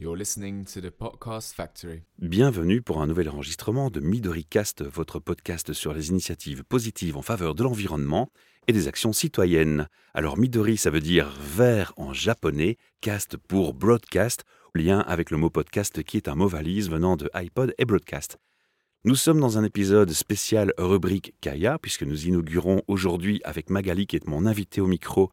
You're listening to the Podcast Factory. Bienvenue pour un nouvel enregistrement de MidoriCast, votre podcast sur les initiatives positives en faveur de l'environnement et des actions citoyennes. Alors Midori, ça veut dire vert en japonais, cast pour broadcast, lien avec le mot podcast qui est un mot valise venant de iPod et broadcast. Nous sommes dans un épisode spécial rubrique Kaya, puisque nous inaugurons aujourd'hui avec Magali, qui est mon invité au micro,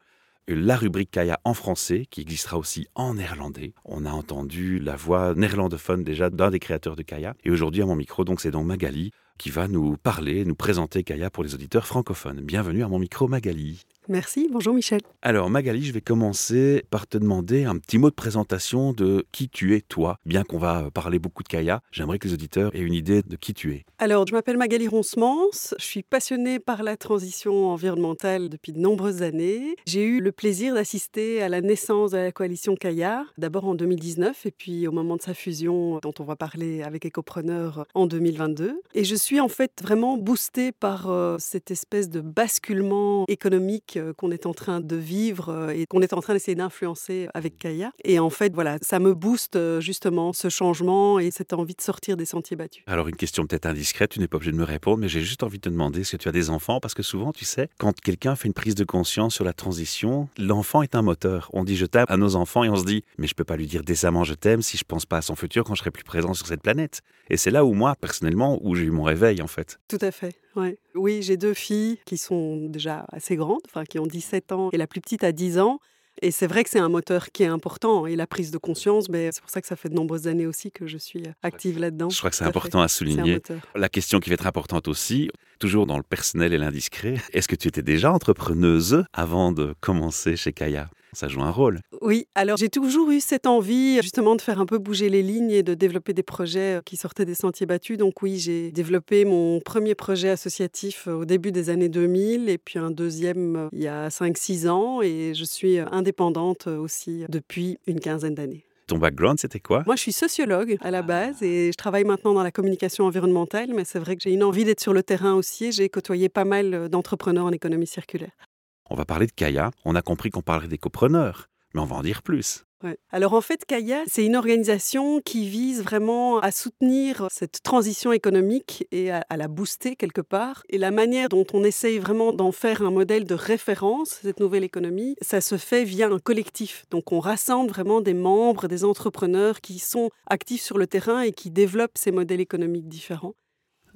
la rubrique Kaya en français, qui existera aussi en néerlandais. On a entendu la voix néerlandophone déjà d'un des créateurs de Kaya. Et aujourd'hui à mon micro, donc c'est donc Magali qui va nous parler, nous présenter Kaya pour les auditeurs francophones. Bienvenue à mon micro Magali. Merci, bonjour Michel. Alors Magali, je vais commencer par te demander un petit mot de présentation de qui tu es toi. Bien qu'on va parler beaucoup de Kaya, j'aimerais que les auditeurs aient une idée de qui tu es. Alors, je m'appelle Magali Ronsemans, je suis passionnée par la transition environnementale depuis de nombreuses années. J'ai eu le plaisir d'assister à la naissance de la coalition Kaya, d'abord en 2019 et puis au moment de sa fusion dont on va parler avec Ecopreneur en 2022. Et je suis en fait vraiment boostée par euh, cette espèce de basculement économique euh, qu'on est en train de vivre euh, et qu'on est en train d'essayer d'influencer avec Kaya. Et en fait, voilà, ça me booste euh, justement ce changement et cette envie de sortir des sentiers battus. Alors une question peut-être indiscrète, tu n'es pas obligé de me répondre, mais j'ai juste envie de te demander est-ce que tu as des enfants? Parce que souvent, tu sais, quand quelqu'un fait une prise de conscience sur la transition, l'enfant est un moteur. On dit je t'aime à nos enfants et on se dit mais je peux pas lui dire décemment je t'aime si je pense pas à son futur quand je serai plus présent sur cette planète. Et c'est là où moi, personnellement, où j'ai eu mon réveil en fait. Tout à fait. Ouais. Oui, j'ai deux filles qui sont déjà assez grandes, enfin qui ont 17 ans et la plus petite a 10 ans. Et c'est vrai que c'est un moteur qui est important et la prise de conscience, mais c'est pour ça que ça fait de nombreuses années aussi que je suis active là-dedans. Je crois que c'est fait. important à souligner. La question qui va être importante aussi, toujours dans le personnel et l'indiscret, est-ce que tu étais déjà entrepreneuse avant de commencer chez Kaya? Ça joue un rôle. Oui, alors j'ai toujours eu cette envie justement de faire un peu bouger les lignes et de développer des projets euh, qui sortaient des sentiers battus. Donc oui, j'ai développé mon premier projet associatif euh, au début des années 2000 et puis un deuxième euh, il y a 5-6 ans et je suis indépendante aussi depuis une quinzaine d'années. Ton background, c'était quoi? Moi, je suis sociologue à la base et je travaille maintenant dans la communication environnementale, mais c'est vrai que j'ai une envie d'être sur le terrain aussi. J'ai côtoyé pas mal d'entrepreneurs en économie circulaire. On va parler de Kaya. On a compris qu'on parlerait des copreneurs, mais on va en dire plus. Alors en fait, Kaya, c'est une organisation qui vise vraiment à soutenir cette transition économique et à, à la booster quelque part. Et la manière dont on essaye vraiment d'en faire un modèle de référence, cette nouvelle économie, ça se fait via un collectif. Donc on rassemble vraiment des membres, des entrepreneurs qui sont actifs sur le terrain et qui développent ces modèles économiques différents.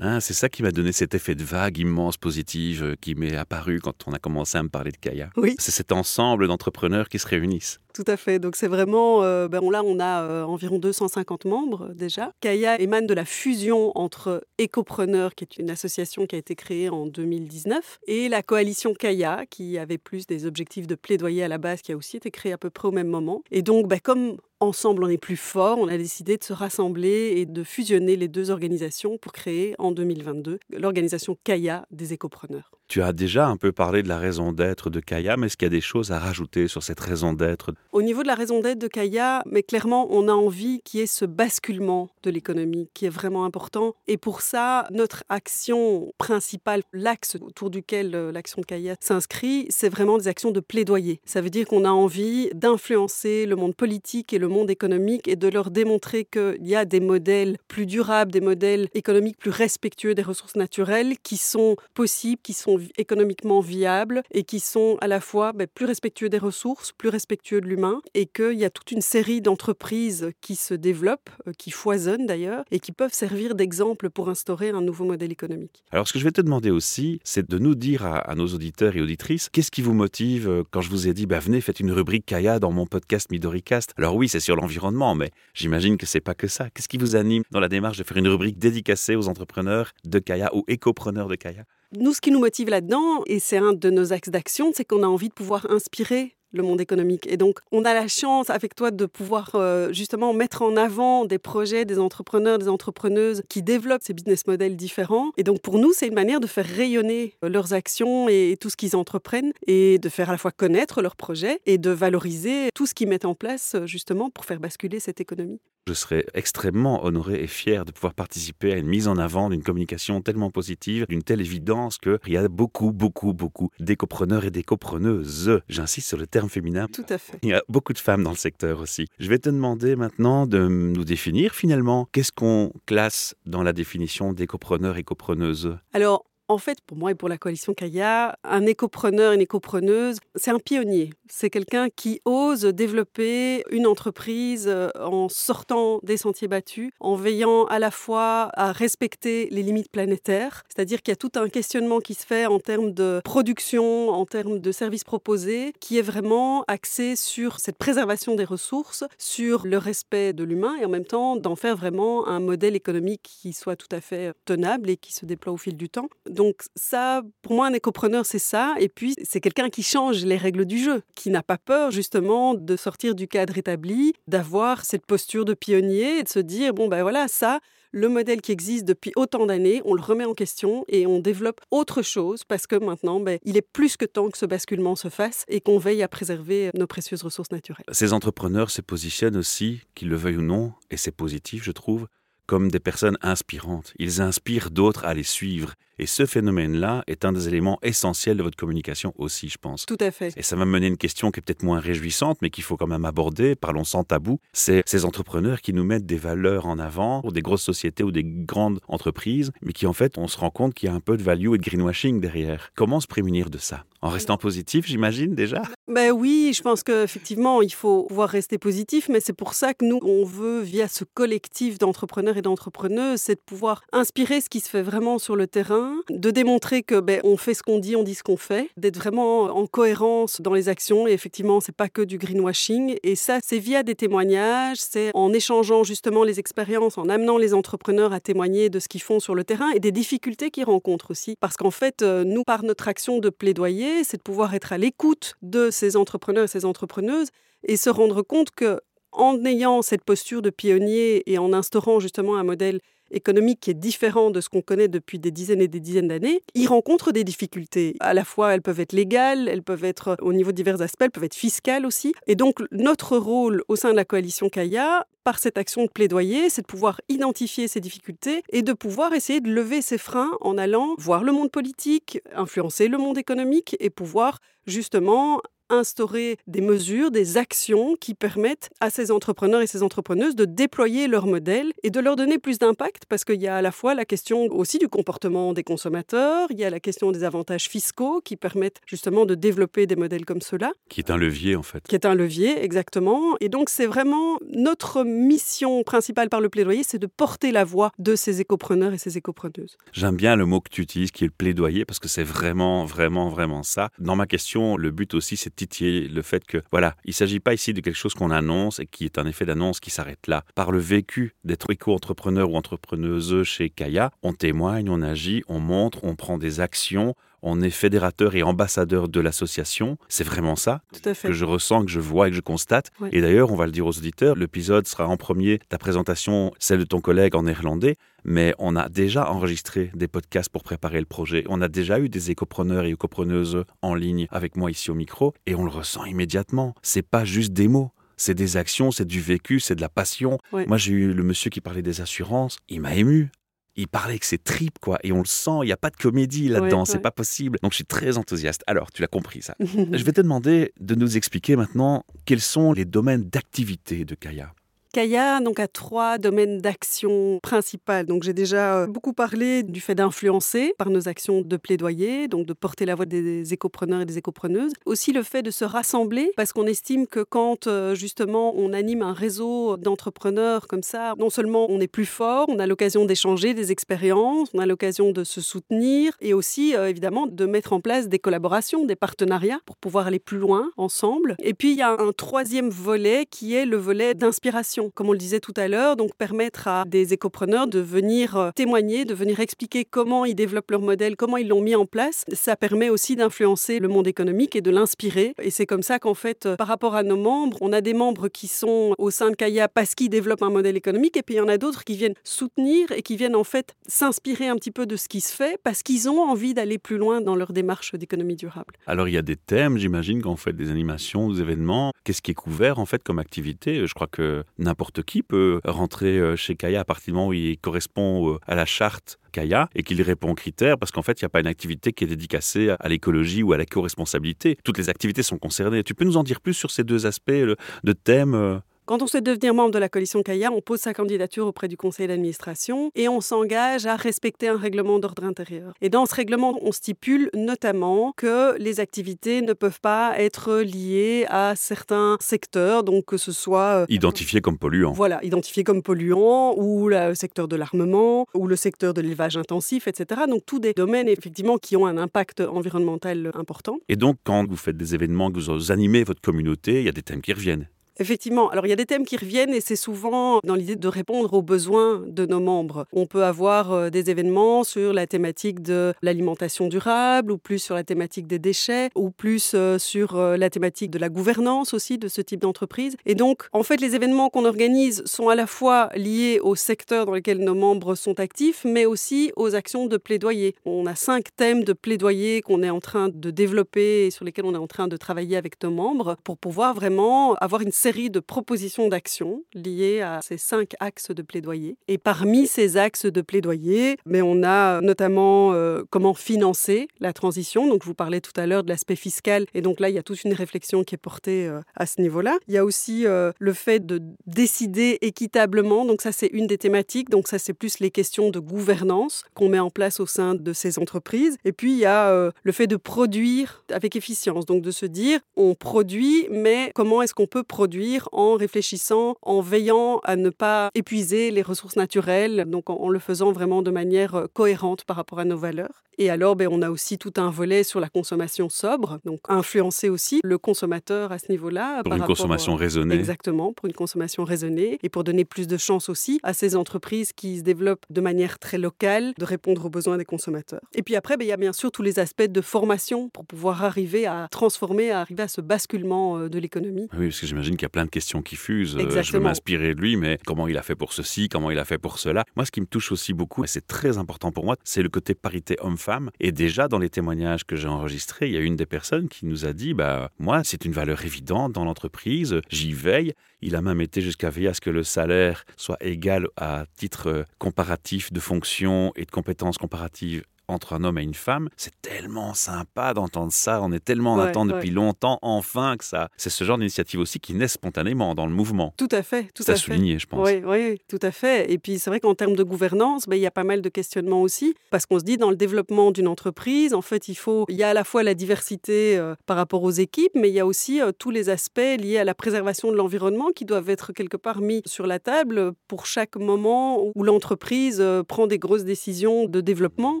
Hein, c'est ça qui m'a donné cet effet de vague immense positive euh, qui m'est apparu quand on a commencé à me parler de Kaya. Oui. C'est cet ensemble d'entrepreneurs qui se réunissent. Tout à fait. Donc c'est vraiment, euh, ben, là on a euh, environ 250 membres déjà. Kaya émane de la fusion entre Ecopreneur, qui est une association qui a été créée en 2019, et la coalition Kaya, qui avait plus des objectifs de plaidoyer à la base, qui a aussi été créée à peu près au même moment. Et donc, ben, comme ensemble on est plus fort, on a décidé de se rassembler et de fusionner les deux organisations pour créer en 2022 l'organisation Kaya des écopreneurs. Tu as déjà un peu parlé de la raison d'être de Kaya, mais est-ce qu'il y a des choses à rajouter sur cette raison d'être? Au niveau de la raison d'être de Kaya, mais clairement, on a envie qu'il y ait ce basculement de l'économie qui est vraiment important. Et pour ça, notre action principale, l'axe autour duquel euh, l'action de Kaya s'inscrit, c'est vraiment des actions de plaidoyer. Ça veut dire qu'on a envie d'influencer le monde politique et le monde économique et de leur démontrer qu'il y a des modèles plus durables, des modèles économiques plus respectueux des ressources naturelles qui sont possibles, qui sont économiquement viables et qui sont à la fois ben, plus respectueux des ressources, plus respectueux de l'humain et qu'il y a toute une série d'entreprises qui se développent, euh, qui foisonnent d'ailleurs et qui peuvent servir d'exemple pour instaurer un nouveau modèle économique. Alors, ce que je vais te demander aussi, c'est de nous dire à, à nos auditeurs et auditrices, qu'est-ce qui vous motive euh, quand je vous ai dit, bah, venez, faites une rubrique Kaya dans mon podcast MidoriCast. Alors oui, c'est sur l'environnement, mais j'imagine que c'est pas que ça. Qu'est-ce qui vous anime dans la démarche de faire une rubrique dédicacée aux entrepreneurs de Kaya ou écopreneurs de Kaya? Nous, ce qui nous motive là-dedans, et c'est un de nos axes d'action, c'est qu'on a envie de pouvoir inspirer le monde économique. Et donc, on a la chance avec toi de pouvoir euh, justement mettre en avant des projets, des entrepreneurs, des entrepreneuses qui développent ces business models différents. Et donc, pour nous, c'est une manière de faire rayonner euh, leurs actions et tout ce qu'ils entreprennent et de faire à la fois connaître leurs projets et de valoriser tout ce qu'ils mettent en place euh, justement pour faire basculer cette économie. Je serais extrêmement honoré et fier de pouvoir participer à une mise en avant d'une communication tellement positive, d'une telle évidence qu'il y a beaucoup, beaucoup, beaucoup d'écopreneurs et d'écopreneuses. J'insiste sur le terme féminin. Tout à fait. Il y a beaucoup de femmes dans le secteur aussi. Je vais te demander maintenant de nous définir finalement qu'est-ce qu'on classe dans la définition d'écopreneur et écopreneuse. Alors, en fait, pour moi et pour la coalition Kaya, un écopreneur, une écopreneuse, c'est un pionnier. C'est quelqu'un qui ose développer une entreprise euh, en sortant des sentiers battus, en veillant à la fois à respecter les limites planétaires, c'est-à-dire qu'il y a tout un questionnement qui se fait en termes de production, en termes de services proposés, qui est vraiment axé sur cette préservation des ressources, sur le respect de l'humain et en même temps d'en faire vraiment un modèle économique qui soit tout à fait tenable et qui se déploie au fil du temps. Donc ça, pour moi, un écopreneur, c'est ça. Et puis, c'est quelqu'un qui change les règles du jeu, qui n'a pas peur justement de sortir du cadre établi, d'avoir cette posture de pionnier et de se dire, bon, ben voilà, ça, le modèle qui existe depuis autant d'années, on le remet en question et on développe autre chose parce que maintenant, ben, il est plus que temps que ce basculement se fasse et qu'on veille à préserver nos précieuses ressources naturelles. Ces entrepreneurs se positionnent aussi, qu'ils le veuillent ou non, et c'est positif, je trouve, comme des personnes inspirantes. Ils inspirent d'autres à les suivre. Et ce phénomène-là est un des éléments essentiels de votre communication aussi, je pense. Tout à fait. Et ça va mener une question qui est peut-être moins réjouissante, mais qu'il faut quand même aborder, parlons sans tabou. C'est ces entrepreneurs qui nous mettent des valeurs en avant, pour des grosses sociétés ou des grandes entreprises, mais qui en fait, on se rend compte qu'il y a un peu de value et de greenwashing derrière. Comment se prémunir de ça? En restant positif, j'imagine déjà? Ben oui, je pense qu'effectivement, il faut pouvoir rester positif, mais c'est pour ça que nous, on veut, via ce collectif d'entrepreneurs et d'entrepreneuses, c'est de pouvoir inspirer ce qui se fait vraiment sur le terrain de démontrer que ben, on fait ce qu'on dit, on dit ce qu'on fait, d'être vraiment en cohérence dans les actions. Et effectivement, c'est pas que du greenwashing. Et ça, c'est via des témoignages, c'est en échangeant justement les expériences, en amenant les entrepreneurs à témoigner de ce qu'ils font sur le terrain et des difficultés qu'ils rencontrent aussi. Parce qu'en fait, euh, nous, par notre action de plaidoyer, c'est de pouvoir être à l'écoute de ces entrepreneurs et ces entrepreneuses et se rendre compte que en ayant cette posture de pionnier et en instaurant justement un modèle économique qui est différent de ce qu'on connaît depuis des dizaines et des dizaines d'années, ils rencontrent des difficultés. À la fois, elles peuvent être légales, elles peuvent être au niveau de divers aspects, elles peuvent être fiscales aussi. Et donc, notre rôle au sein de la coalition Kaya, par cette action de plaidoyer, c'est de pouvoir identifier ces difficultés et de pouvoir essayer de lever ces freins en allant voir le monde politique, influencer le monde économique et pouvoir justement instaurer des mesures, des actions qui permettent à ces entrepreneurs et ces entrepreneuses de déployer leur modèle et de leur donner plus d'impact parce qu'il y a à la fois la question aussi du comportement des consommateurs, il y a la question des avantages fiscaux qui permettent justement de développer des modèles comme cela. Qui est un levier en fait. Qui est un levier, exactement. Et donc c'est vraiment notre mission principale par le plaidoyer, c'est de porter la voix de ces écopreneurs et ces écopreneuses. J'aime bien le mot que tu utilises qui est le plaidoyer parce que c'est vraiment, vraiment, vraiment ça. Dans ma question, le but aussi c'est le fait que, voilà, il ne s'agit pas ici de quelque chose qu'on annonce et qui est un effet d'annonce qui s'arrête là. Par le vécu d'être éco-entrepreneur ou entrepreneuse chez Kaya, on témoigne, on agit, on montre, on prend des actions, on est fédérateur et ambassadeur de l'association. C'est vraiment ça que je ressens, que je vois et que je constate. Et d'ailleurs, on va le dire aux auditeurs, l'épisode sera en premier, ta présentation, celle de ton collègue en néerlandais, mais on a déjà enregistré des podcasts pour préparer le projet. On a déjà eu des écopreneurs et écopreneuses en ligne avec moi ici au micro et on le ressent immédiatement. C'est pas juste des mots c'est des actions, c'est du vécu, c'est de la passion. Moi, j'ai eu le monsieur qui parlait des assurances, il m'a ému il parlait avec ses tripes, quoi. Et on le sent, il n'y a pas de comédie là-dedans, c'est pas possible. Donc je suis très enthousiaste. Alors, tu l'as compris ça. je vais te demander de nous expliquer maintenant quels sont les domaines d'activité de Kaya. Kaya donc, a trois domaines d'action principales. J'ai déjà euh, beaucoup parlé du fait d'influencer par nos actions de plaidoyer, donc de porter la voix des écopreneurs et des écopreneuses. Aussi le fait de se rassembler, parce qu'on estime que quand euh, justement on anime un réseau d'entrepreneurs comme ça, non seulement on est plus fort, on a l'occasion d'échanger des expériences, on a l'occasion de se soutenir et aussi euh, évidemment de mettre en place des collaborations, des partenariats pour pouvoir aller plus loin ensemble. Et puis il y a un troisième volet qui est le volet d'inspiration comme on le disait tout à l'heure, donc permettre à des écopreneurs de venir euh, témoigner, de venir expliquer comment ils développent leur modèle, comment ils l'ont mis en place. Ça permet aussi d'influencer le monde économique et de l'inspirer. Et c'est comme ça qu'en fait, euh, par rapport à nos membres, on a des membres qui sont au sein de Kaya parce qu'ils développent un modèle économique, et puis il y en a d'autres qui viennent soutenir et qui viennent en fait s'inspirer un petit peu de ce qui se fait parce qu'ils ont envie d'aller plus loin dans leur démarche d'économie durable. Alors il y a des thèmes, j'imagine, quand vous faites des animations, des événements. Qu'est-ce qui est couvert en fait comme activité? Je crois que n'importe qui peut rentrer euh, chez Kaya à partir du moment où il correspond euh, à la charte Kaya et qu'il répond aux critères parce qu'en fait, il n'y a pas une activité qui est dédicacée à l'écologie ou à l'éco-responsabilité. Toutes les activités sont concernées. Tu peux nous en dire plus sur ces deux aspects de thèmes euh quand on souhaite devenir membre de la coalition CAIA, on pose sa candidature auprès du conseil d'administration et on s'engage à respecter un règlement d'ordre intérieur. Et dans ce règlement, on stipule notamment que les activités ne peuvent pas être liées à certains secteurs, donc que ce soit... Euh, identifiés comme polluants. Voilà, identifiés comme polluants, ou le secteur de l'armement, ou le secteur de l'élevage intensif, etc. Donc tous des domaines effectivement qui ont un impact environnemental important. Et donc quand vous faites des événements, que vous animez votre communauté, il y a des thèmes qui reviennent. Effectivement. Alors, il y a des thèmes qui reviennent et c'est souvent dans l'idée de répondre aux besoins de nos membres. On peut avoir euh, des événements sur la thématique de l'alimentation durable ou plus sur la thématique des déchets ou plus euh, sur euh, la thématique de la gouvernance aussi de ce type d'entreprise. Et donc, en fait, les événements qu'on organise sont à la fois liés au secteur dans lequel nos membres sont actifs, mais aussi aux actions de plaidoyer. On a cinq thèmes de plaidoyer qu'on est en train de développer et sur lesquels on est en train de travailler avec nos membres pour pouvoir vraiment avoir une série de propositions d'action liées à ces cinq axes de plaidoyer. Et parmi ces axes de plaidoyer, mais on a notamment euh, comment financer la transition. Donc, je vous parlais tout à l'heure de l'aspect fiscal. Et donc là, il y a toute une réflexion qui est portée euh, à ce niveau-là. Il y a aussi euh, le fait de décider équitablement. Donc, ça, c'est une des thématiques. Donc, ça, c'est plus les questions de gouvernance qu'on met en place au sein de ces entreprises. Et puis, il y a le fait de produire avec efficience. Donc, de se dire, on produit, mais comment est-ce qu'on peut produire en réfléchissant, en veillant à ne pas épuiser les ressources naturelles, donc en, le faisant vraiment de manière euh, cohérente par rapport à nos valeurs. Et alors, ben, on a aussi tout un volet sur la consommation sobre, donc influencer aussi le consommateur à ce niveau-là. Pour une consommation raisonnée. Exactement, pour une consommation raisonnée et pour donner plus de chance aussi à ces entreprises qui se développent de manière très locale de répondre aux besoins des consommateurs. Et puis après, ben, il y a bien sûr tous les aspects de formation pour pouvoir arriver à transformer, à arriver à ce basculement euh, de l'économie. Oui, parce que j'imagine qu'il y a plein de questions qui fusent. Euh, je veux m'inspirer de lui, mais comment il a fait pour ceci, comment il a fait pour cela. Moi, ce qui me touche aussi beaucoup, et c'est très important pour moi, c'est le côté parité homme-femme et déjà, dans les témoignages que j'ai enregistrés, il y a une des personnes qui nous a dit bah, Moi, c'est une valeur évidente dans l'entreprise, j'y veille. Il a même été jusqu'à veiller à ce que le salaire soit égal à titre comparatif de fonction et de compétences comparatives entre un homme et une femme, c'est tellement sympa d'entendre ça. On est tellement en attente depuis longtemps, enfin, que ça. C'est ce genre d'initiative aussi qui naît spontanément dans le mouvement. Tout à fait, tout à, à souligner, je pense. Oui, oui, tout à fait. Et puis c'est vrai qu'en termes de gouvernance, ben, il y a pas mal de questionnements aussi, parce qu'on se dit dans le développement d'une entreprise, en fait, il faut, il y a à la fois la diversité euh, par rapport aux équipes, mais il y a aussi euh, tous les aspects liés à la préservation de l'environnement qui doivent être quelque part mis sur la table pour chaque moment où l'entreprise euh, prend des grosses décisions de développement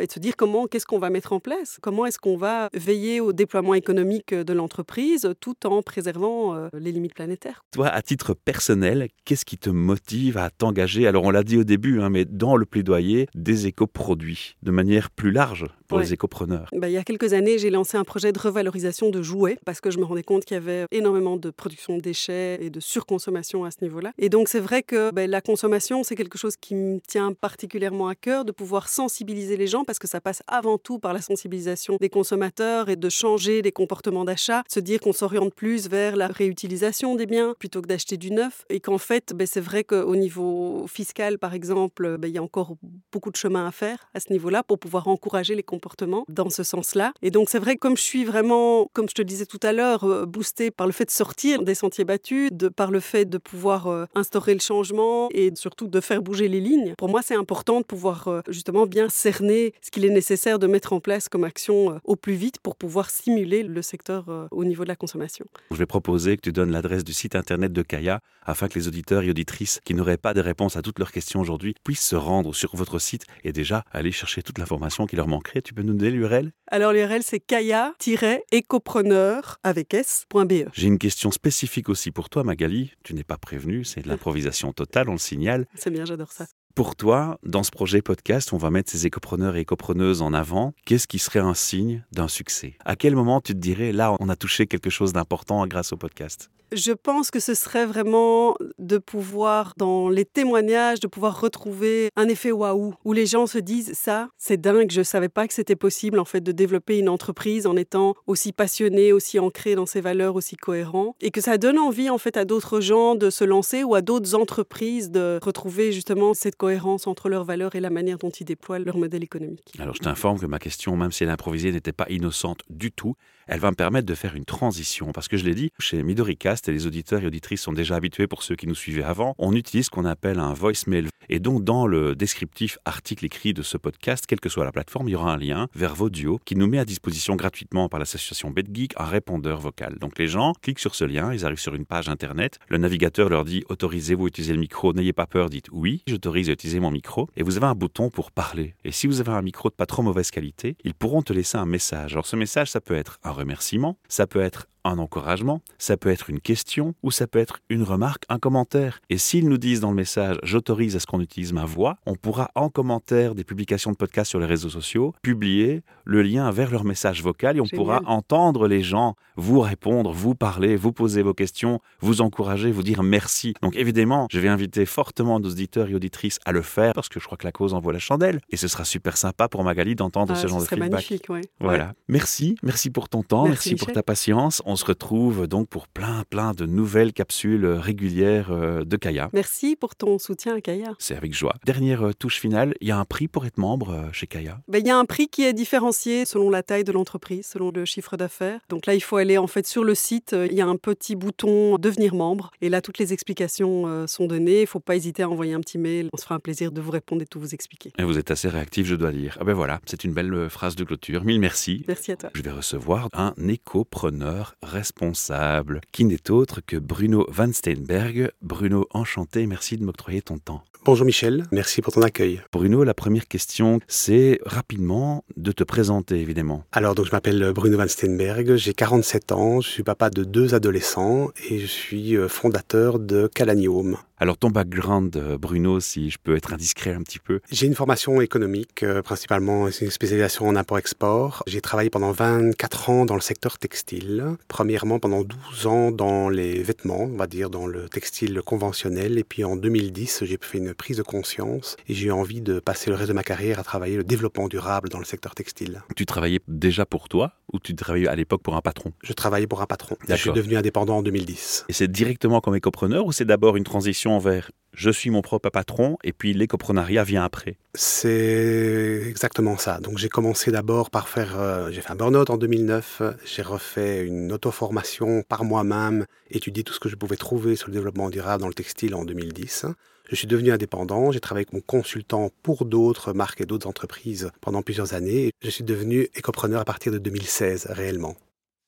et de se dire comment, qu'est-ce qu'on va mettre en place, comment est-ce qu'on va veiller au déploiement économique de l'entreprise tout en préservant euh, les limites planétaires? Toi, à titre personnel, qu'est-ce qui te motive à t'engager? Alors, on l'a dit au début, hein, mais dans le plaidoyer des éco-produits, de manière plus large pour les écopreneurs. Bah, il y a quelques années, j'ai lancé un projet de revalorisation de jouets parce que je me rendais compte qu'il y avait énormément de production de déchets et de surconsommation à ce niveau-là. Et donc, c'est vrai que bah, la consommation, c'est quelque chose qui me tient particulièrement à cœur de pouvoir sensibiliser les gens parce que ça passe avant tout par la sensibilisation des consommateurs et de changer les comportements d'achat, se dire qu'on s'oriente plus vers la réutilisation des biens plutôt que d'acheter du neuf. Et qu'en fait, ben, c'est vrai qu'au niveau fiscal, par exemple, ben, il y a encore beaucoup de chemin à faire à ce niveau-là pour pouvoir encourager les comportements dans ce sens-là. Et donc, c'est vrai que comme je suis vraiment, comme je te disais tout à l'heure, euh, boostée par le fait de sortir des sentiers battus, par le fait de pouvoir euh, instaurer le changement et surtout de faire bouger les lignes, pour moi, c'est important de pouvoir euh, justement bien cerner ce qu'il est nécessaire de mettre en place comme action au plus vite pour pouvoir stimuler le secteur au niveau de la consommation. Je vais proposer que tu donnes l'adresse du site internet de Kaya afin que les auditeurs et auditrices qui n'auraient pas de réponse à toutes leurs questions aujourd'hui puissent se rendre sur votre site et déjà aller chercher toute l'information qui leur manquerait. Tu peux nous donner l'URL Alors l'URL c'est kaya-écopreneur avec s.be. J'ai une question spécifique aussi pour toi Magali. Tu n'es pas prévenu, c'est de l'improvisation totale, on le signale. C'est bien, j'adore ça. Pour toi, dans ce projet podcast, on va mettre ces écopreneurs et écopreneuses en avant. Qu'est-ce qui serait un signe d'un succès? À quel moment tu te dirais, là, on a touché quelque chose d'important grâce au podcast? Je pense que ce serait vraiment de pouvoir, dans les témoignages, de pouvoir retrouver un effet waouh, où les gens se disent ça, c'est dingue, je ne savais pas que c'était possible en fait de développer une entreprise en étant aussi passionné, aussi ancré dans ses valeurs, aussi cohérent, et que ça donne envie en fait à d'autres gens de se lancer ou à d'autres entreprises de retrouver justement cette cohérence entre leurs valeurs et la manière dont ils déploient leur modèle économique. Alors je t'informe que ma question, même si elle improvisée, n'était pas innocente du tout. Elle va me permettre de faire une transition, parce que je l'ai dit, chez Midoricast, et les auditeurs et auditrices sont déjà habitués pour ceux qui nous suivaient avant, on utilise ce qu'on appelle un voicemail. Et donc, dans le descriptif article écrit de ce podcast, quelle que soit la plateforme, il y aura un lien vers Vodio qui nous met à disposition gratuitement par l'association BetGeek un répondeur vocal. Donc, les gens cliquent sur ce lien, ils arrivent sur une page internet, le navigateur leur dit autorisez-vous à utiliser le micro, n'ayez pas peur, dites oui, j'autorise à utiliser mon micro, et vous avez un bouton pour parler. Et si vous avez un micro de pas trop mauvaise qualité, ils pourront te laisser un message. Alors, ce message, ça peut être un remerciement, ça peut être un encouragement, ça peut être une question ou ça peut être une remarque, un commentaire. Et s'ils nous disent dans le message j'autorise à ce qu'on utilise ma voix, on pourra en commentaire des publications de podcasts sur les réseaux sociaux publier le lien vers leur message vocal et on pourra entendre les gens vous répondre, vous parler, vous poser vos questions, vous encourager, vous dire merci. Donc évidemment, je vais inviter fortement nos auditeurs et auditrices à le faire parce que je crois que la cause envoie la chandelle et ce sera super sympa pour Magali d'entendre ah, ce genre de feedback. magnifique, Voilà. Merci, merci pour ton temps, merci, merci pour ta patience. On se retrouve donc pour plein, plein de nouvelles capsules régulières euh, de Kaya. Merci pour ton soutien à Kaya. C'est avec joie. Dernière euh, touche finale, il y a un prix pour être membre euh, chez Kaya ben, Il y a un prix qui est différencié selon la taille de l'entreprise, selon le chiffre d'affaires. Donc là, il faut aller en fait sur le site, il y a un petit bouton devenir membre et là, toutes les explications sont données. Il ne faut pas hésiter à envoyer un petit mail. On se fera un plaisir de vous répondre et de tout vous expliquer. Et vous êtes assez réactif, je dois dire. Ah ben voilà, c'est une belle phrase de clôture. Mille merci. Merci à toi. Je vais recevoir un écopreneur responsable, qui n'est autre que Bruno Van Steenberg. Bruno, enchanté, merci de m'octroyer ton temps. Bonjour Michel, merci pour ton accueil. Bruno, la première question, c'est rapidement de te présenter évidemment. Alors donc je m'appelle Bruno Van Steenberg, j'ai 47 ans, je suis papa de deux adolescents et je suis euh, fondateur de Calanium. Alors ton background, euh, Bruno, si je peux être indiscret un petit peu. J'ai une formation économique, euh, principalement une spécialisation en import-export. J'ai travaillé pendant 24 ans dans le secteur textile. Premièrement pendant 12 ans dans les vêtements, on va dire dans le textile conventionnel. Et puis en 2010, j'ai fait une prise de conscience et j'ai eu envie de passer le reste de ma carrière à travailler le développement durable dans le secteur textile. Tu travaillais déjà pour toi ou tu travaillais à l'époque pour un patron? Je travaillais pour un patron. Je suis devenu indépendant en 2010. Et c'est directement comme écopreneur ou c'est d'abord une transition vers je suis mon propre patron et puis l'écoprenariat vient après C'est exactement ça. Donc j'ai commencé d'abord par faire, euh, j'ai fait un burn-out en 2009, j'ai refait une auto-formation par moi-même, étudié tout ce que je pouvais trouver sur le développement durable dans le textile en 2010. Je suis devenu indépendant, j'ai travaillé mon consultant pour d'autres marques et d'autres entreprises pendant plusieurs années. Je suis devenu écopreneur à partir de 2016 réellement.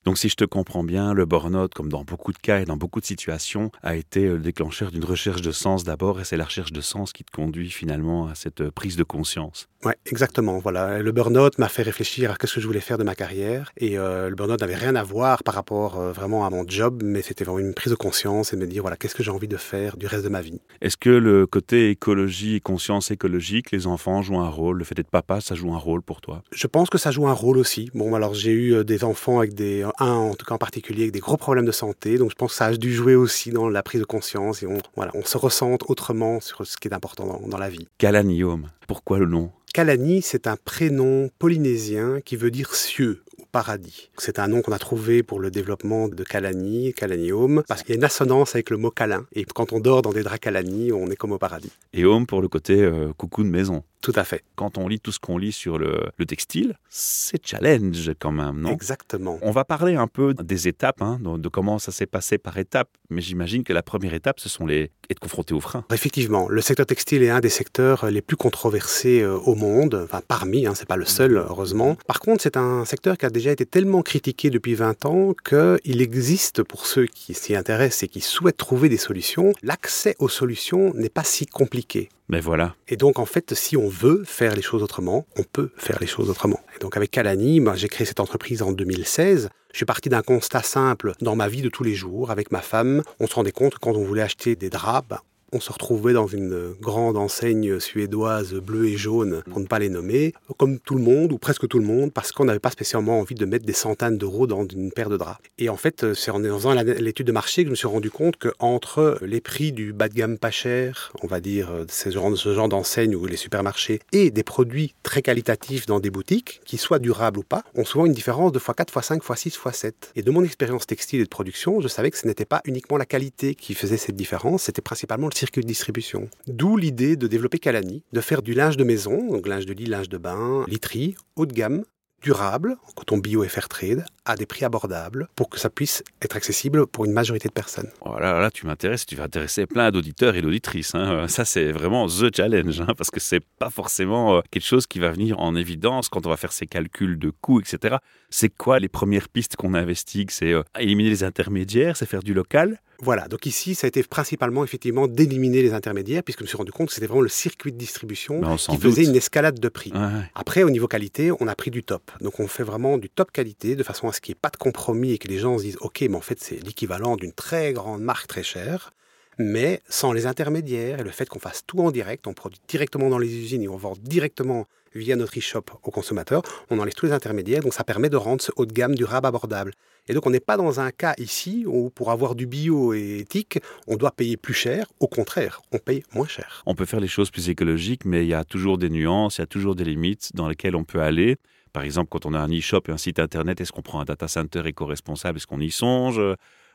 Donc si je te comprends bien, le burn-out, comme dans beaucoup de cas et dans beaucoup de situations, a été le déclencheur d'une recherche de sens d'abord, et c'est la recherche de sens qui te conduit finalement à cette prise de conscience. Oui, exactement. Voilà, le burn-out m'a fait réfléchir à ce que je voulais faire de ma carrière, et euh, le burn-out n'avait rien à voir par rapport euh, vraiment à mon job, mais c'était vraiment une prise de conscience et me dire voilà qu'est-ce que j'ai envie de faire du reste de ma vie. Est-ce que le côté écologie et conscience écologique, les enfants jouent un rôle, le fait d'être papa, ça joue un rôle pour toi? Je pense que ça joue un rôle aussi. Bon, alors j'ai eu euh, des enfants avec des un en tout cas en particulier avec des gros problèmes de santé. Donc je pense que ça a dû jouer aussi dans la prise de conscience et on, voilà, on se ressente autrement sur ce qui est important dans, la vie. Kalanium, pourquoi le nom? Kalani, c'est un prénom polynésien qui veut dire cieux ou paradis. C'est un nom qu'on a trouvé pour le développement de Kalani, Kalanium, parce qu'il y a une assonance avec le mot câlin. Et quand on dort dans des draps Kalani, on est comme au paradis. Et home pour le côté euh, coucou de maison. Tout à fait. Quand on lit tout ce qu'on lit sur le, le textile, c'est challenge quand même, non? Exactement. On va parler un peu des étapes, hein, de, de comment ça s'est passé par étapes, mais j'imagine que la première étape, ce sont les être confronté aux freins. Effectivement, le secteur textile est un des secteurs les plus controversés euh, au monde, enfin parmi, hein, c'est pas le seul heureusement. Par contre, c'est un secteur qui a déjà été tellement critiqué depuis 20 ans qu'il existe pour ceux qui s'y intéressent et qui souhaitent trouver des solutions, l'accès aux solutions n'est pas si compliqué. Mais voilà. Et donc, en fait, si on veut faire les choses autrement, on peut faire les choses autrement. Et donc, avec Calani, ben, j'ai créé cette entreprise en 2016. Je suis parti d'un constat simple dans ma vie de tous les jours. Avec ma femme, on se rendait compte que quand on voulait acheter des draps, ben, on se retrouvait dans une grande enseigne suédoise bleue et jaune, pour ne pas les nommer, comme tout le monde, ou presque tout le monde, parce qu'on n'avait pas spécialement envie de mettre des centaines d'euros dans une paire de draps. Et en fait, c'est en faisant l'étude de marché que je me suis rendu compte qu'entre les prix du bas de gamme pas cher, on va dire ce genre, ce genre d'enseigne ou les supermarchés, et des produits très qualitatifs dans des boutiques, qui soient durables ou pas, on souvent une différence de x4, x5, x6, x7. Et de mon expérience textile et de production, je savais que ce n'était pas uniquement la qualité qui faisait cette différence, c'était principalement le distribution. D'où l'idée de développer Calani, de faire du linge de maison, donc linge de lit, linge de bain, literie, haut de gamme, durable, en coton bio et fair trade, à des prix abordables, pour que ça puisse être accessible pour une majorité de personnes. Oh là, là, tu m'intéresses, tu vas intéresser plein d'auditeurs et d'auditrices. hein. Ça, c'est vraiment the challenge, hein, parce que c'est pas forcément euh, quelque chose qui va venir en évidence quand on va faire ses calculs de coûts, etc. C'est quoi les premières pistes qu'on investigue? C'est euh, éliminer les intermédiaires, c'est faire du local? Voilà, donc ici, ça a été principalement effectivement d'éliminer les intermédiaires, puisque je me suis rendu compte que c'était vraiment le circuit de distribution s'en qui faisait doute. une escalade de prix. Ouais, ouais. Après, au niveau qualité, on a pris du top. Donc, on fait vraiment du top qualité de façon à ce qu'il n'y ait pas de compromis et que les gens se disent Ok, mais en fait, c'est l'équivalent d'une très grande marque très chère, mais sans les intermédiaires et le fait qu'on fasse tout en direct, on produit directement dans les usines et on vend directement via notre e-shop aux consommateurs, on enlève tous les intermédiaires, donc ça permet de rendre ce haut de gamme durable abordable. Et donc on n'est pas dans un cas ici où pour avoir du bio et éthique, on doit payer plus cher, au contraire, on paye moins cher. On peut faire les choses plus écologiques, mais il y a toujours des nuances, il y a toujours des limites dans lesquelles on peut aller. Par exemple, quand on a un e-shop et un site internet, est-ce qu'on prend un data center éco-responsable? Est-ce qu'on y songe?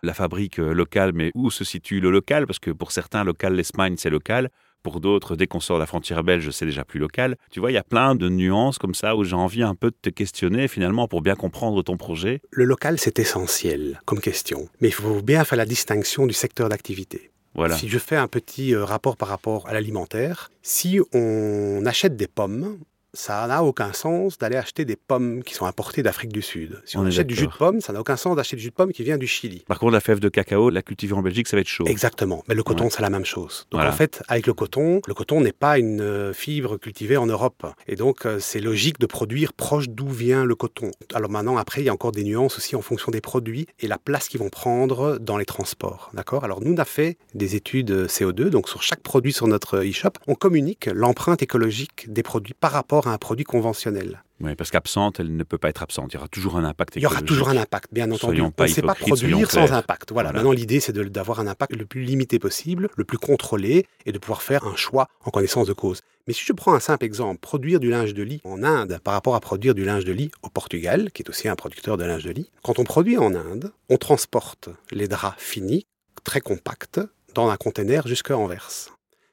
La fabrique euh, locale, mais où se situe le local? Parce que pour certains, local l'Espagne, c'est local. Pour d'autres, dès qu'on sort de la frontière belge, c'est déjà plus local. Tu vois, il y a plein de nuances comme ça où j'ai envie un peu de te questionner finalement pour bien comprendre ton projet. Le local, c'est essentiel comme question, mais il faut bien faire la distinction du secteur d'activité. Voilà. Si je fais un petit euh, rapport par rapport à l'alimentaire, si on achète des pommes, ça n'a aucun sens d'aller acheter des pommes qui sont importées d'Afrique du Sud. Si on, achète du jus de pomme, ça n'a aucun sens d'acheter du jus de pomme qui vient du Chili. Par contre, la fève de cacao, la cultiver en Belgique, ça va être chaud. Exactement. Mais le coton, Ouais. c'est la même chose. Donc Voilà. en fait, avec le coton, le coton n'est pas une euh, fibre cultivée en Europe. Et donc, euh, c'est logique de produire proche d'où vient le coton. Alors maintenant, après, il y a encore des nuances aussi en fonction des produits et la place qu'ils vont prendre dans les transports. D'accord? Alors nous, on a fait des études euh, CO2. Donc sur chaque produit sur notre e-shop, on communique l'empreinte écologique des produits par rapport à un produit conventionnel. Oui, parce qu'absente, elle ne peut pas être absente. Il y aura toujours un impact Il y aura toujours un impact, bien entendu. Soyons on pas ne sait pas produire sans impact. Voilà. Voilà. Maintenant, l'idée, c'est de- d'avoir un impact le plus limité possible, le plus contrôlé, et de pouvoir faire un choix en connaissance de cause. Mais si je prends un simple exemple, produire du linge de lit en Inde par rapport à produire du linge de lit au Portugal, qui est aussi un producteur de linge de lit, quand on produit en Inde, on transporte les draps finis, très compacts, dans un conteneur jusqu'à Anvers.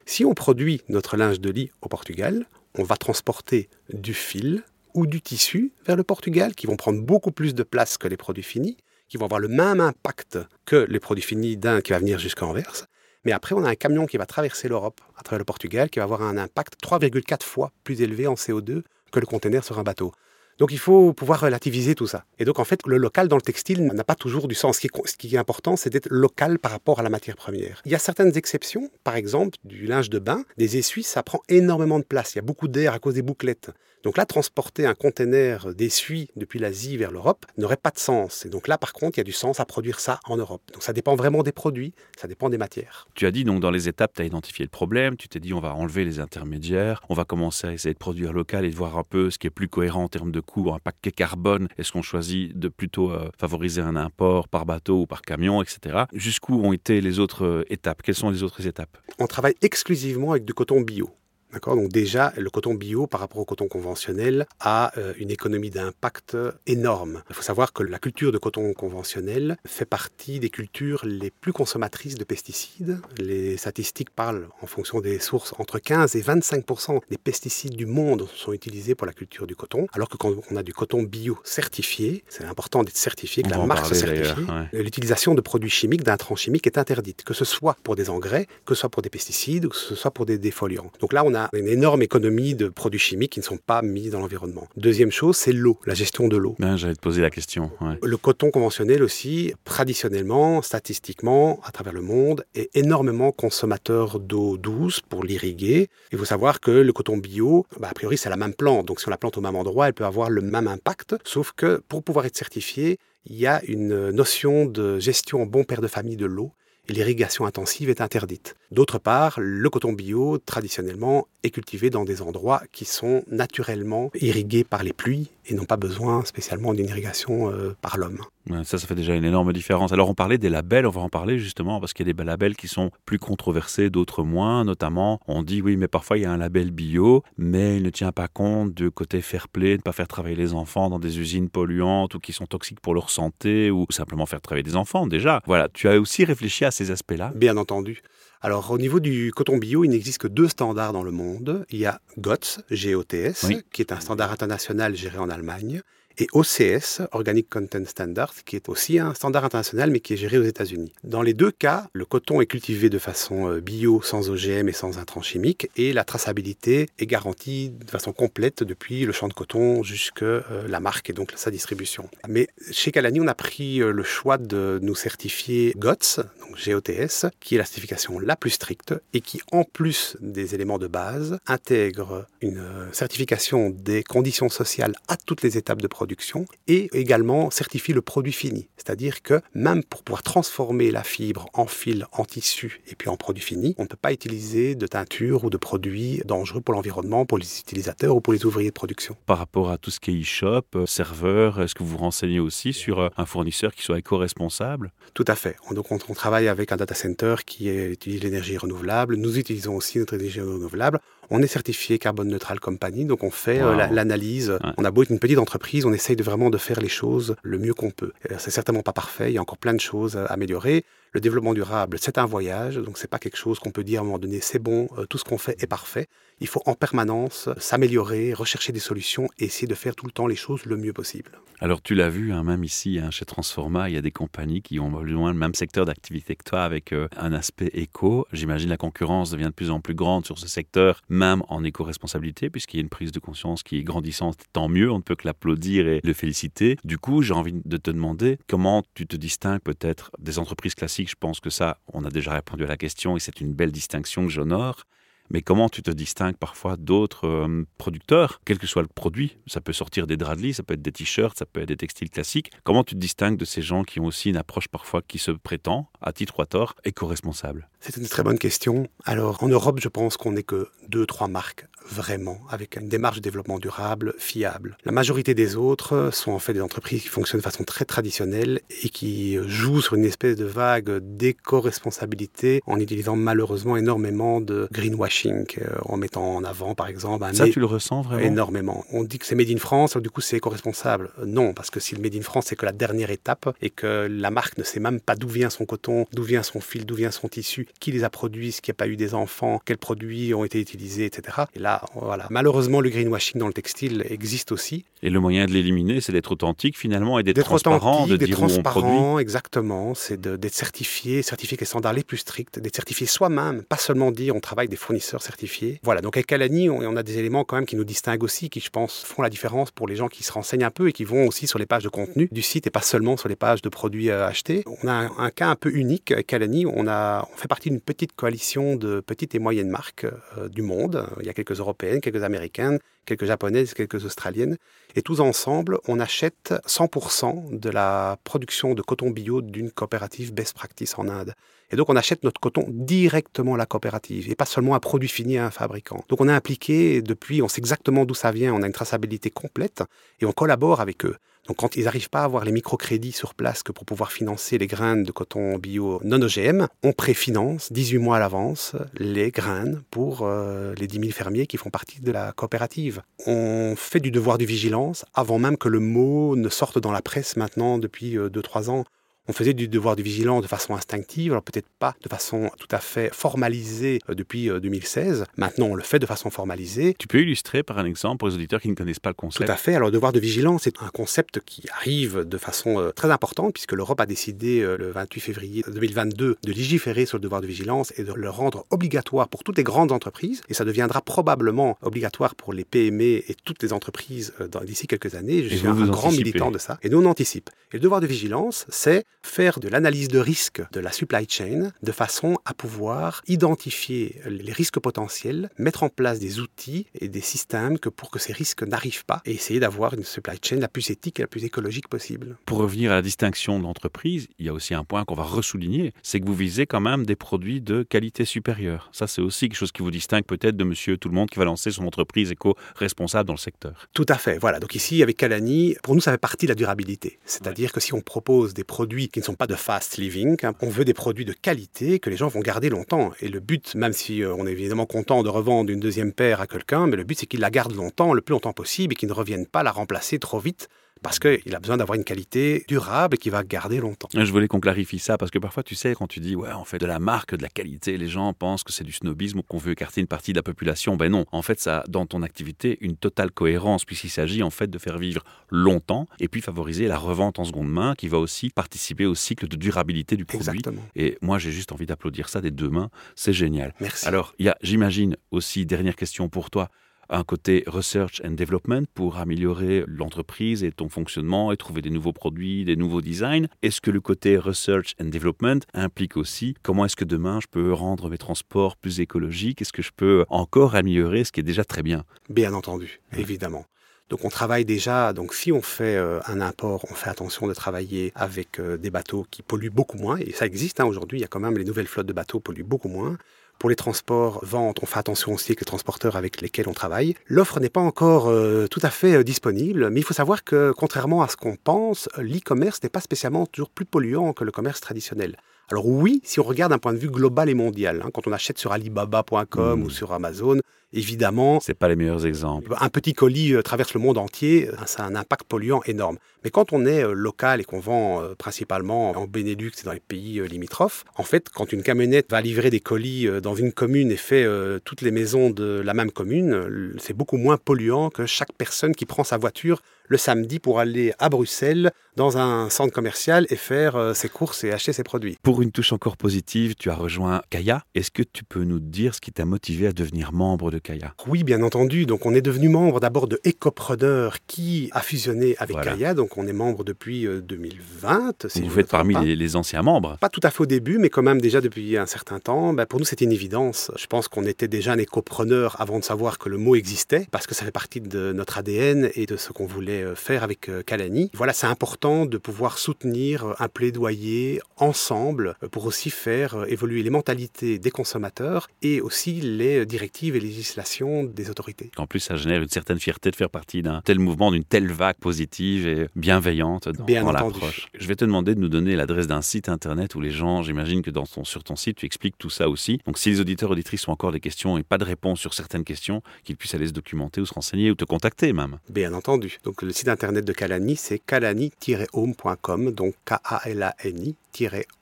Si on produit notre linge de lit au Portugal, on va transporter du fil ou du tissu vers le Portugal, qui vont prendre beaucoup plus de place que les produits finis, qui vont avoir le même impact que les produits finis d'Inde qui va venir jusqu'à Anvers. Mais après, on a un camion qui va traverser l'Europe à travers le Portugal, qui va avoir un impact 3,4 fois plus élevé en CO2 que le conteneur sur un bateau. Donc il faut pouvoir relativiser tout ça. Et donc en fait, le local dans le textile n'a pas toujours du sens. Ce qui est, important, c'est d'être local par rapport à la matière première. Il y a certaines exceptions, par exemple du linge de bain, des essuies, ça prend énormément de place. Il y a beaucoup d'air à cause des bouclettes. Donc là, transporter un conteneur d'essuie depuis l'Asie vers l'Europe n'aurait pas de sens. Et donc là, par contre, il y a du sens à produire ça en Europe. Donc ça dépend vraiment des produits, ça dépend des matières. Tu as dit donc dans les étapes, tu as identifié le problème, tu t'es dit on va enlever les intermédiaires, on va commencer à essayer de produire local et de voir un peu ce qui est plus cohérent en termes de coût, un paquet carbone, est-ce qu'on choisit de plutôt euh, favoriser un import par bateau ou par camion, etc. Jusqu'où ont été les autres euh, étapes? Quelles sont les autres étapes? On travaille exclusivement avec du coton bio. D'accord? Donc déjà, le coton bio par rapport au coton conventionnel a euh, une économie d'impact énorme. Il faut savoir que la culture de coton conventionnel fait partie des cultures les plus consommatrices de pesticides. Les statistiques parlent en fonction des sources entre 15 et 25% des pesticides du monde sont utilisés pour la culture du coton, alors que quand on a du coton bio certifié, c'est important d'être certifié, que On la marque soit certifiée, ouais. l'utilisation de produits chimiques, d'intrants chimiques est interdite, que ce soit pour des engrais, que ce soit pour des pesticides, que ce soit pour des défoliants. Donc là, on a une énorme économie de produits chimiques qui ne sont pas mis dans l'environnement. Deuxième chose, c'est l'eau, la gestion de l'eau. Ben, J'allais te poser la question. ouais. Le coton conventionnel aussi, traditionnellement, statistiquement, à travers le monde, est énormément consommateur d'eau douce pour l'irriguer. Il faut savoir que le coton bio, bah, a priori, c'est la même plante. Donc, si on la plante au même endroit, elle peut avoir le même impact. Sauf que pour pouvoir être certifié, il y a une notion de gestion bon père de famille de l'eau. Et l'irrigation intensive est interdite. D'autre part, le coton bio, traditionnellement, est cultivé dans des endroits qui sont naturellement irrigués par les pluies et n'ont pas besoin spécialement d'une irrigation euh, par l'homme. Ça, ça fait déjà une énorme différence. Alors, on parlait des labels, on va en parler justement, parce qu'il y a des labels qui sont plus controversés, d'autres moins. Notamment, on dit oui, mais parfois il y a un label bio, mais il ne tient pas compte du côté fair play, de ne pas faire travailler les enfants dans des usines polluantes ou qui sont toxiques pour leur santé, ou simplement faire travailler des enfants déjà. Voilà, tu as aussi réfléchi à ces aspects-là? Bien entendu. Alors, au niveau du coton bio, il n'existe que deux standards dans le monde. Il y a GOTS, G-O-T-S, Oui. qui est un standard international géré en Allemagne, et OCS, Organic Content Standard, qui est aussi un standard international, mais qui est géré aux États-Unis. Dans les deux cas, le coton est cultivé de façon euh, bio, sans OGM et sans intrants chimiques, et la traçabilité est garantie de façon complète depuis le champ de coton jusqu'à la marque et donc sa distribution. Mais chez Calani, on a pris euh, le choix de nous certifier GOTS, donc GOTS, qui est la certification la plus stricte et qui, en plus des éléments de base, intègre une euh, certification des conditions sociales à toutes les étapes de production et également certifie le produit fini. C'est-à-dire que même pour pouvoir transformer la fibre en fil, en tissu et puis en produit fini, on ne peut pas utiliser de teinture ou de produits dangereux pour l'environnement, pour les utilisateurs ou pour les ouvriers de production. Par rapport à tout ce qui est e-shop, euh, serveur, est-ce que vous vous renseignez aussi sur euh, un fournisseur qui soit éco-responsable? Tout à fait. Donc on, on travaille avec un data center qui utilise l'énergie renouvelable. Nous utilisons aussi notre énergie renouvelable. On est certifié carbone neutral compagnie, donc on fait euh, Wow. l'analyse. Ouais. On a beau être une petite entreprise, on essaye de vraiment de faire les choses le mieux qu'on peut. Euh, C'est certainement pas parfait, il y a encore plein de choses à améliorer. Le développement durable, c'est un voyage, donc c'est pas quelque chose qu'on peut dire à un moment donné, c'est bon, euh, tout ce qu'on fait est parfait. Il faut en permanence s'améliorer, rechercher des solutions et essayer de faire tout le temps les choses le mieux possible. Alors tu l'as vu, hein, même ici, hein, chez Transforma, il y a des compagnies qui ont moins le même secteur d'activité que toi avec euh, un aspect éco. J'imagine la concurrence devient de plus en plus grande sur ce secteur, même en éco-responsabilité, puisqu'il y a une prise de conscience qui est grandissante. Tant mieux, on ne peut que l'applaudir et le féliciter. Du coup, j'ai envie de te demander comment tu te distingues peut-être des entreprises classiques? Je pense que ça, on a déjà répondu à la question et c'est une belle distinction que j'honore. Mais comment tu te distingues parfois d'autres euh, producteurs, quel que soit le produit? Ça peut sortir des draps de lit, ça peut être des t-shirts, ça peut être des textiles classiques. Comment tu te distingues de ces gens qui ont aussi une approche parfois qui se prétend, à titre ou à tort, éco-responsable? C'est une très bonne question. Alors, en Europe, je pense qu'on n'est que deux, trois marques vraiment avec une démarche de développement durable fiable. La majorité des autres sont en fait des entreprises qui fonctionnent de façon très traditionnelle et qui jouent sur une espèce de vague d'éco-responsabilité en utilisant malheureusement énormément de greenwashing, euh, en mettant en avant, par exemple, un Ça, tu le ressens vraiment? Énormément. On dit que c'est Made in France, du coup c'est éco-responsable. Non, parce que si le Made in France c'est que la dernière étape et que la marque ne sait même pas d'où vient son coton, d'où vient son fil, d'où vient son tissu, qui les a produits, ce qu'il n'y a pas eu des enfants, quels produits ont été utilisés, etc. Et là, voilà. Malheureusement, le greenwashing dans le textile existe aussi. Et le moyen de l'éliminer, c'est d'être authentique finalement et d'être transparent, de d'être dire où on produit. transparent, exactement. C'est d'être certifié, certifié avec les standards les plus stricts, d'être certifié soi-même, pas seulement dire on travaille des fournisseurs certifiés. Voilà, donc avec Calani, on, on a des éléments quand même qui nous distinguent aussi, qui je pense font la différence pour les gens qui se renseignent un peu et qui vont aussi sur les pages de contenu du site et pas seulement sur les pages de produits euh, achetés. On a un, un cas un peu unique avec Calani, on, a, on fait partie d'une petite coalition de petites et moyennes marques euh, du monde. Il y a quelques européennes, quelques américaines, quelques japonaises, quelques australiennes. Et tous ensemble, on achète 100% de la production de coton bio d'une coopérative best practice en Inde. Et donc, on achète notre coton directement à la coopérative et pas seulement un produit fini à un fabricant. Donc, on est impliqué depuis, on sait exactement d'où ça vient, on a une traçabilité complète et on collabore avec eux. Donc quand ils n'arrivent pas à avoir les microcrédits sur place que pour pouvoir financer les graines de coton bio non OGM, on préfinance 18 mois à l'avance les graines pour euh, les 10 000 fermiers qui font partie de la coopérative. On fait du devoir de vigilance avant même que le mot ne sorte dans la presse maintenant depuis 2-3 ans on faisait du devoir de vigilance de façon instinctive, alors peut-être pas de façon tout à fait formalisée euh, depuis 2016. Euh, Maintenant, on le fait de façon formalisée. Tu peux illustrer par un exemple pour les auditeurs qui ne connaissent pas le concept? Tout à fait. Alors, devoir de vigilance, c'est un concept qui arrive de façon euh, très importante puisque l'Europe a décidé le 28 février 2022 de légiférer sur le devoir de vigilance et de le rendre obligatoire pour toutes les grandes entreprises. Et ça deviendra probablement obligatoire pour les PME et toutes les entreprises d'ici quelques années. Je suis un grand militant de ça. Et nous, on anticipe. Et le devoir de vigilance, c'est faire de l'analyse de risque de la supply chain de façon à pouvoir identifier les risques potentiels, mettre en place des outils et des systèmes que pour que ces risques n'arrivent pas et essayer d'avoir une supply chain la plus éthique et la plus écologique possible. Pour revenir à la distinction de l'entreprise, il y a aussi un point qu'on va ressouligner, c'est que vous visez quand même des produits de qualité supérieure. Ça, c'est aussi quelque chose qui vous distingue peut-être de monsieur tout le monde qui va lancer son entreprise éco-responsable dans le secteur. Tout à fait. Voilà. Donc ici, avec Calani, pour nous, ça fait partie de la durabilité. C'est-à-dire que si on propose des produits qui ne sont pas de fast living. On veut des produits de qualité que les gens vont garder longtemps. Et le but, même si euh, on est évidemment content de revendre une deuxième paire à quelqu'un, mais le but c'est qu'il la garde longtemps, le plus longtemps possible, et qu'il ne revienne pas la remplacer trop vite parce qu'il a besoin d'avoir une qualité durable et qui va garder longtemps. Je voulais qu'on clarifie ça parce que parfois, tu sais, quand tu dis ouais, on fait de la marque, de la qualité, les gens pensent que c'est du snobisme ou qu'on veut écarter une partie de la population. Ben non, en fait, ça a dans ton activité une totale cohérence puisqu'il s'agit en fait de faire vivre longtemps et puis favoriser la revente en seconde main qui va aussi participer au cycle de durabilité du produit. Exactement. Et moi, j'ai juste envie d'applaudir ça des deux mains. C'est génial. Merci. Alors, il y a, j'imagine aussi, dernière question pour toi un côté research and development pour améliorer l'entreprise et ton fonctionnement et trouver des nouveaux produits, des nouveaux designs. Est-ce que le côté research and development implique aussi comment est-ce que demain je peux rendre mes transports plus écologiques? Est-ce que je peux encore améliorer ce qui est déjà très bien? Bien entendu, évidemment. Donc on travaille déjà, donc si on fait euh, un import, on fait attention de travailler avec euh, des bateaux qui polluent beaucoup moins, et ça existe hein, aujourd'hui, il y a quand même les nouvelles flottes de bateaux polluent beaucoup moins. Pour les transports, ventes, on fait attention aussi avec les transporteurs avec lesquels on travaille. L'offre n'est pas encore euh, tout à fait euh, disponible, mais il faut savoir que contrairement à ce qu'on pense, l'e-commerce n'est pas spécialement toujours plus polluant que le commerce traditionnel. Alors oui, si on regarde d'un point de vue global et mondial, hein, quand on achète sur alibaba.com ou sur Amazon, évidemment, c'est pas les meilleurs exemples. Un petit colis euh, traverse le monde entier, ça a un impact polluant énorme. Mais quand on est local et qu'on vend principalement en Benelux et dans les pays limitrophes, en fait, quand une camionnette va livrer des colis dans une commune et fait euh, toutes les maisons de la même commune, c'est beaucoup moins polluant que chaque personne qui prend sa voiture le samedi pour aller à Bruxelles dans un centre commercial et faire euh, ses courses et acheter ses produits. Pour une touche encore positive, tu as rejoint Kaya. Est-ce que tu peux nous dire ce qui t'a motivé à devenir membre de Kaya? Oui, bien entendu. Donc on est devenu membre d'abord de Ecopreneur qui a fusionné avec Kaya. Donc on est membre depuis 2020. Euh, vous faites parmi les, anciens membres Pas tout à fait au début, mais quand même déjà depuis un certain temps. Ben, pour nous, c'était une évidence. Je pense qu'on était déjà un écopreneur avant de savoir que le mot existait, parce que ça fait partie de notre ADN et de ce qu'on voulait euh, faire avec Kalani. Voilà, c'est important de pouvoir soutenir un plaidoyer ensemble pour aussi faire évoluer les mentalités des consommateurs et aussi les directives et législations des autorités. En plus, ça génère une certaine fierté de faire partie d'un tel mouvement, d'une telle vague positive et bienveillante dans, Bien l'approche. Je vais te demander de nous donner l'adresse d'un site internet où les gens, j'imagine que dans ton, sur ton site, tu expliques tout ça aussi. Donc si les auditeurs auditrices ont encore des questions et pas de réponse sur certaines questions, qu'ils puissent aller se documenter ou se renseigner ou te contacter même. Bien entendu. Donc le site internet de Kalani, c'est kalani home.com, donc K-A-L-A-N-I,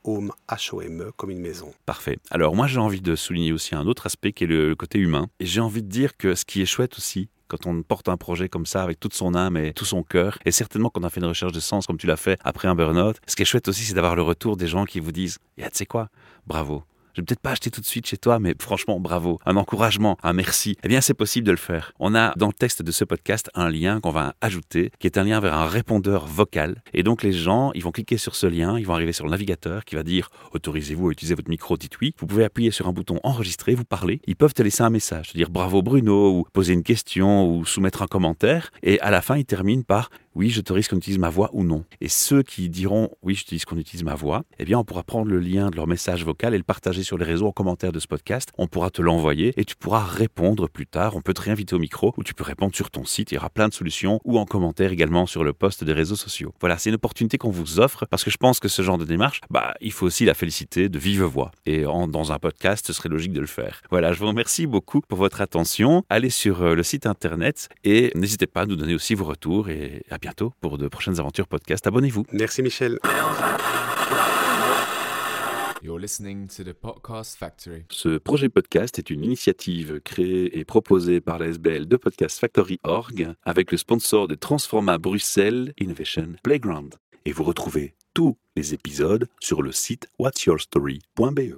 home, comme une maison. Parfait. Alors moi j'ai envie de souligner aussi un autre aspect qui est le côté humain. Et j'ai envie de dire que ce qui est chouette aussi, quand on porte un projet comme ça avec toute son âme et tout son cœur, et certainement qu'on a fait une recherche de sens comme tu l'as fait après un burn-out, ce qui est chouette aussi, c'est d'avoir le retour des gens qui vous disent, tu sais quoi, bravo, je vais peut-être pas acheter tout de suite chez toi, mais franchement, bravo. Un encouragement, un merci. Eh bien, c'est possible de le faire. On a dans le texte de ce podcast un lien qu'on va ajouter, qui est un lien vers un répondeur vocal. Et donc, les gens, ils vont cliquer sur ce lien, ils vont arriver sur le navigateur qui va dire autorisez-vous à utiliser votre micro, dites oui. Vous pouvez appuyer sur un bouton enregistrer, vous parler. Ils peuvent te laisser un message, dire bravo Bruno, ou poser une question, ou soumettre un commentaire. Et à la fin, ils terminent par oui, j'autorise qu'on utilise ma voix ou non. Et ceux qui diront oui, j'utilise qu'on utilise ma voix, eh bien, on pourra prendre le lien de leur message vocal et le partager sur les réseaux en commentaire de ce podcast. On pourra te l'envoyer et tu pourras répondre plus tard. On peut te réinviter au micro ou tu peux répondre sur ton site. Il y aura plein de solutions ou en commentaire également sur le post des réseaux sociaux. Voilà, c'est une opportunité qu'on vous offre parce que je pense que ce genre de démarche, bah, il faut aussi la féliciter de vive voix. Et dans un podcast, ce serait logique de le faire. Voilà, je vous remercie beaucoup pour votre attention. Allez sur euh, le site internet et n'hésitez pas à nous donner aussi vos retours et à bientôt pour de prochaines aventures podcast. Abonnez-vous. Merci Michel. You're listening to the Podcast Factory. Ce projet podcast est une initiative créée et proposée par la SBL de Podcast Factory Org avec le sponsor de Transforma Bruxelles Innovation Playground. Et vous retrouvez tous les épisodes sur le site whatsyourstory.be.